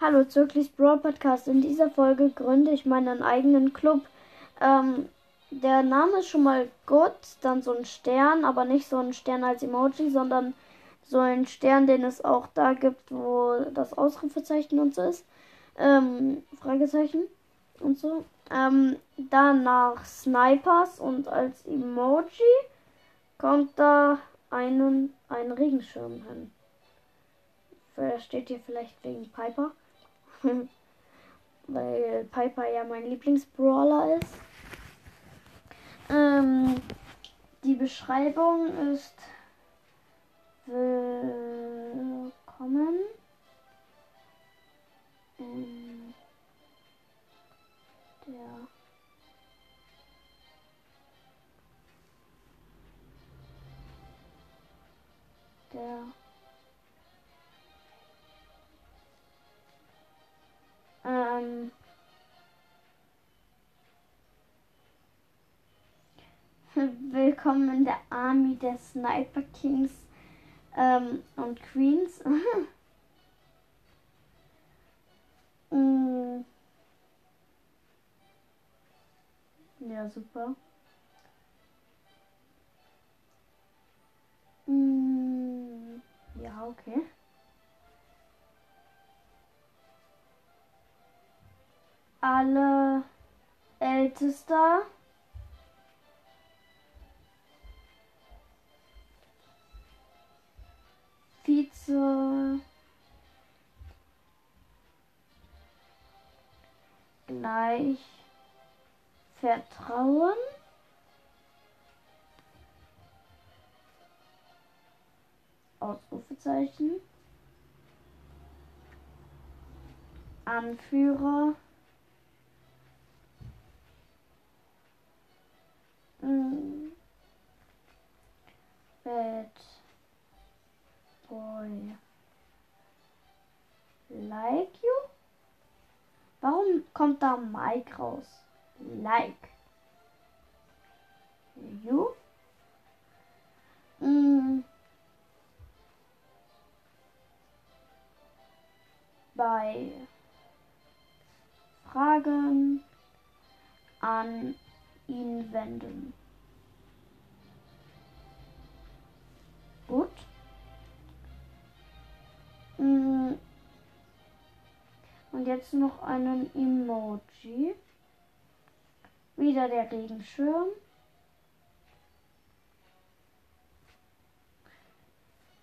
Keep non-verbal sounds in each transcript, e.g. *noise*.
Hallo, Zirklis Brawl Podcast. In dieser Folge gründe ich meinen eigenen Club. Ähm, der Name ist schon mal gut, dann so ein Stern, aber nicht so ein Stern als Emoji, sondern so ein Stern, den es auch da gibt, wo das Ausrufezeichen und so ist. Ähm, Fragezeichen und so. Ähm, danach Snipers und als Emoji kommt da einen, ein Regenschirm hin. Steht hier vielleicht wegen Piper. *laughs* Weil Piper ja mein Lieblingsbrawler ist. Ähm, die Beschreibung ist willkommen. Der der Willkommen in der Army der Sniper Kings ähm, und Queens. *laughs* mm. Ja, super. Mm. Ja, okay. Alle Ältester. Vize gleich Vertrauen. Ausrufezeichen. Anführer. Like you? Warum kommt da Mike raus? Like. You? Mm. Bei Fragen an ihn wenden. Jetzt noch einen Emoji. Wieder der Regenschirm.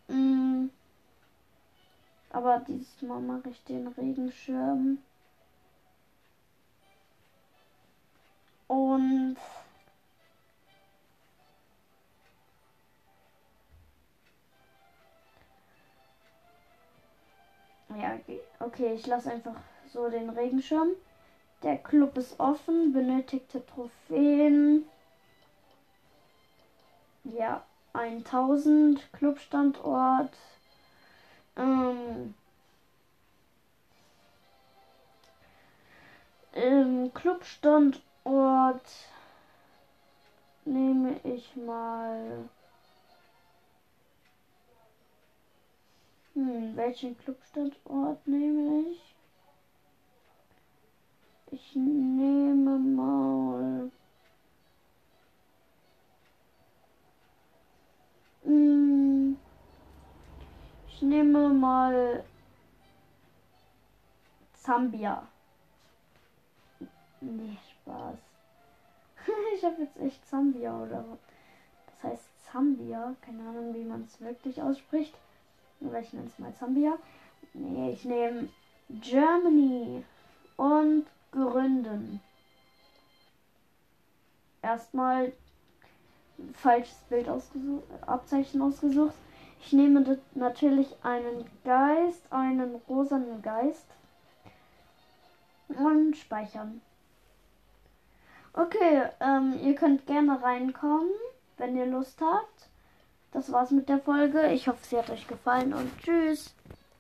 Mm. Aber diesmal mache ich den Regenschirm. Und ja, okay, ich lasse einfach so den Regenschirm. Der Club ist offen, benötigte Trophäen. Ja, 1000 Clubstandort. Ähm, Im Clubstandort nehme ich mal. Hm, welchen Clubstandort nehme ich? Ich nehme mal. Hm, ich nehme mal Zambia. Nee, Spaß. *laughs* ich habe jetzt echt Zambia oder das heißt Zambia. Keine Ahnung, wie man es wirklich ausspricht. Oder ich nenne es mal Zambia. Nee, ich nehme Germany und Gründen. Erstmal falsches Bild ausgesucht, Abzeichen ausgesucht. Ich nehme natürlich einen Geist, einen rosanen Geist und speichern. Okay, ähm, ihr könnt gerne reinkommen, wenn ihr Lust habt. Das war's mit der Folge. Ich hoffe, sie hat euch gefallen und tschüss.